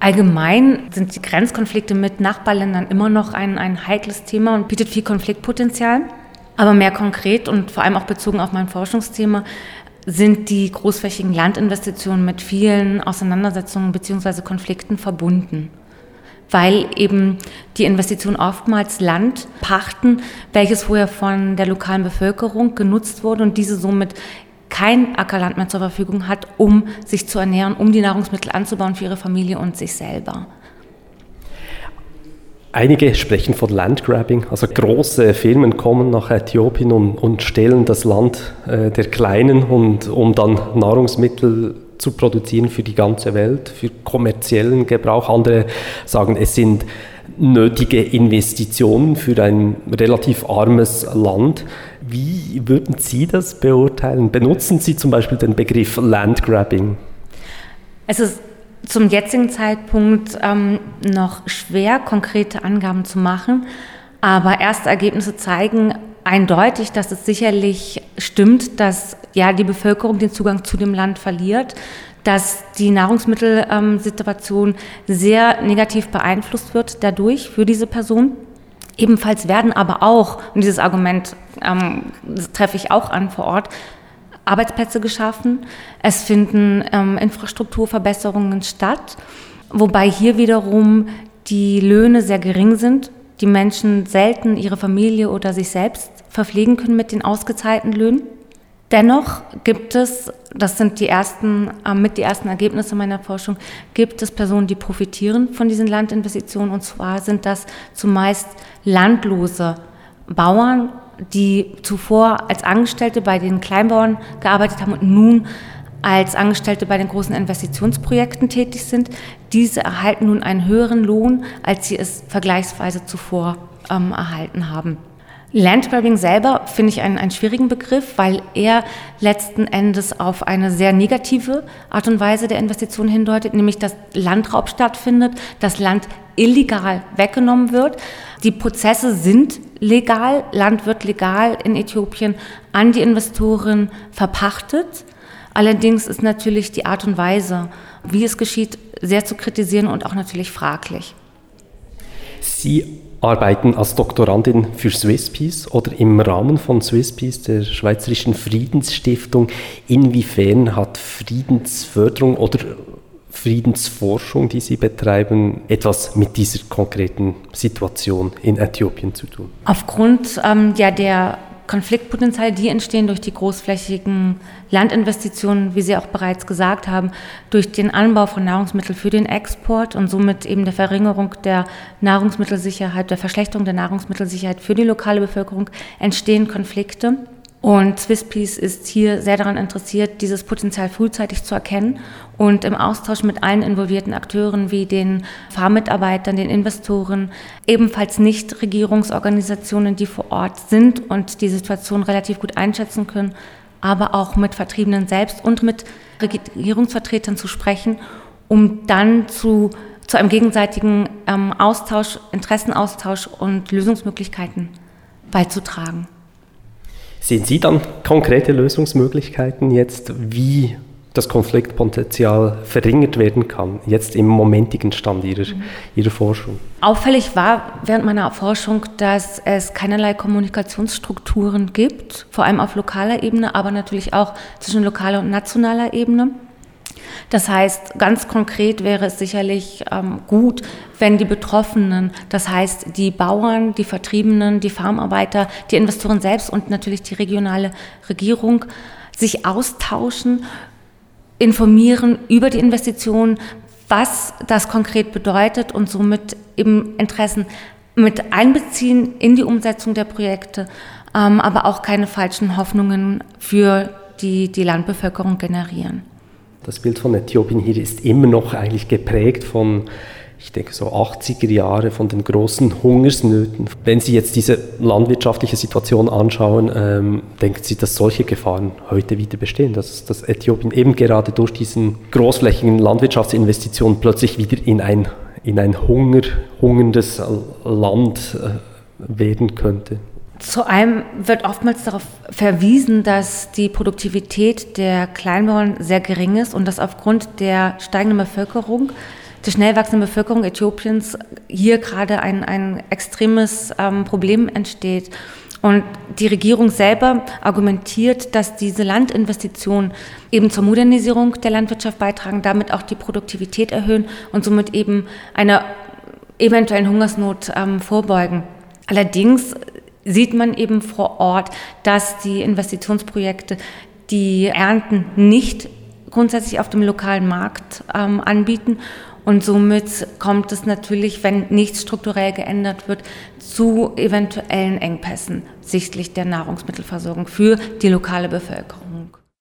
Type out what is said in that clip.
Allgemein sind die Grenzkonflikte mit Nachbarländern immer noch ein, ein heikles Thema und bietet viel Konfliktpotenzial. Aber mehr konkret und vor allem auch bezogen auf mein Forschungsthema sind die großflächigen Landinvestitionen mit vielen Auseinandersetzungen bzw. Konflikten verbunden weil eben die Investitionen oftmals Land pachten, welches vorher von der lokalen Bevölkerung genutzt wurde und diese somit kein Ackerland mehr zur Verfügung hat, um sich zu ernähren, um die Nahrungsmittel anzubauen für ihre Familie und sich selber. Einige sprechen von Landgrabbing, also große Firmen kommen nach Äthiopien und, und stehlen das Land äh, der Kleinen, und, um dann Nahrungsmittel zu produzieren für die ganze Welt, für kommerziellen Gebrauch. Andere sagen, es sind nötige Investitionen für ein relativ armes Land. Wie würden Sie das beurteilen? Benutzen Sie zum Beispiel den Begriff Landgrabbing? Es ist zum jetzigen Zeitpunkt ähm, noch schwer, konkrete Angaben zu machen, aber erste Ergebnisse zeigen eindeutig, dass es sicherlich stimmt, dass ja die Bevölkerung den Zugang zu dem Land verliert dass die Nahrungsmittelsituation sehr negativ beeinflusst wird dadurch für diese Person. Ebenfalls werden aber auch, und dieses Argument ähm, treffe ich auch an vor Ort, Arbeitsplätze geschaffen. Es finden ähm, Infrastrukturverbesserungen statt, wobei hier wiederum die Löhne sehr gering sind. Die Menschen selten ihre Familie oder sich selbst verpflegen können mit den ausgezahlten Löhnen. Dennoch gibt es, das sind die ersten, äh, mit die ersten Ergebnisse meiner Forschung, gibt es Personen, die profitieren von diesen Landinvestitionen. Und zwar sind das zumeist landlose Bauern, die zuvor als Angestellte bei den Kleinbauern gearbeitet haben und nun als Angestellte bei den großen Investitionsprojekten tätig sind. Diese erhalten nun einen höheren Lohn, als sie es vergleichsweise zuvor ähm, erhalten haben. Landgrabbing selber finde ich einen, einen schwierigen Begriff, weil er letzten Endes auf eine sehr negative Art und Weise der Investition hindeutet, nämlich dass Landraub stattfindet, das Land illegal weggenommen wird. Die Prozesse sind legal, Land wird legal in Äthiopien an die Investoren verpachtet. Allerdings ist natürlich die Art und Weise, wie es geschieht, sehr zu kritisieren und auch natürlich fraglich. Sie arbeiten als Doktorandin für Swisspeace oder im Rahmen von Swisspeace, der Schweizerischen Friedensstiftung. Inwiefern hat Friedensförderung oder Friedensforschung, die Sie betreiben, etwas mit dieser konkreten Situation in Äthiopien zu tun? Aufgrund ähm, ja, der Konfliktpotenziale, die entstehen durch die großflächigen Landinvestitionen, wie Sie auch bereits gesagt haben, durch den Anbau von Nahrungsmitteln für den Export und somit eben der Verringerung der Nahrungsmittelsicherheit, der Verschlechterung der Nahrungsmittelsicherheit für die lokale Bevölkerung, entstehen Konflikte. Und Swisspeace ist hier sehr daran interessiert, dieses Potenzial frühzeitig zu erkennen und im Austausch mit allen involvierten Akteuren wie den Fahrmitarbeitern, den Investoren, ebenfalls Nichtregierungsorganisationen, die vor Ort sind und die Situation relativ gut einschätzen können, aber auch mit Vertriebenen selbst und mit Regierungsvertretern zu sprechen, um dann zu, zu einem gegenseitigen ähm, Austausch, Interessenaustausch und Lösungsmöglichkeiten beizutragen. Sehen Sie dann konkrete Lösungsmöglichkeiten jetzt, wie das Konfliktpotenzial verringert werden kann, jetzt im momentigen Stand Ihrer, mhm. Ihrer Forschung? Auffällig war während meiner Forschung, dass es keinerlei Kommunikationsstrukturen gibt, vor allem auf lokaler Ebene, aber natürlich auch zwischen lokaler und nationaler Ebene. Das heißt, ganz konkret wäre es sicherlich ähm, gut, wenn die Betroffenen, das heißt die Bauern, die Vertriebenen, die Farmarbeiter, die Investoren selbst und natürlich die regionale Regierung sich austauschen, informieren über die Investitionen, was das konkret bedeutet und somit eben Interessen mit einbeziehen in die Umsetzung der Projekte, ähm, aber auch keine falschen Hoffnungen für die, die Landbevölkerung generieren. Das Bild von Äthiopien hier ist immer noch eigentlich geprägt von, ich denke so 80er Jahre, von den großen Hungersnöten. Wenn Sie jetzt diese landwirtschaftliche Situation anschauen, ähm, denken Sie, dass solche Gefahren heute wieder bestehen, dass, dass Äthiopien eben gerade durch diesen großflächigen Landwirtschaftsinvestitionen plötzlich wieder in ein, in ein Hunger, hungerndes Land äh, werden könnte? Zu einem wird oftmals darauf verwiesen, dass die Produktivität der Kleinbauern sehr gering ist und dass aufgrund der steigenden Bevölkerung der schnell wachsenden Bevölkerung Äthiopiens hier gerade ein, ein extremes ähm, Problem entsteht. Und die Regierung selber argumentiert, dass diese Landinvestitionen eben zur Modernisierung der Landwirtschaft beitragen, damit auch die Produktivität erhöhen und somit eben einer eventuellen Hungersnot ähm, vorbeugen. Allerdings sieht man eben vor Ort, dass die Investitionsprojekte die Ernten nicht grundsätzlich auf dem lokalen Markt ähm, anbieten. Und somit kommt es natürlich, wenn nichts strukturell geändert wird, zu eventuellen Engpässen sichtlich der Nahrungsmittelversorgung für die lokale Bevölkerung.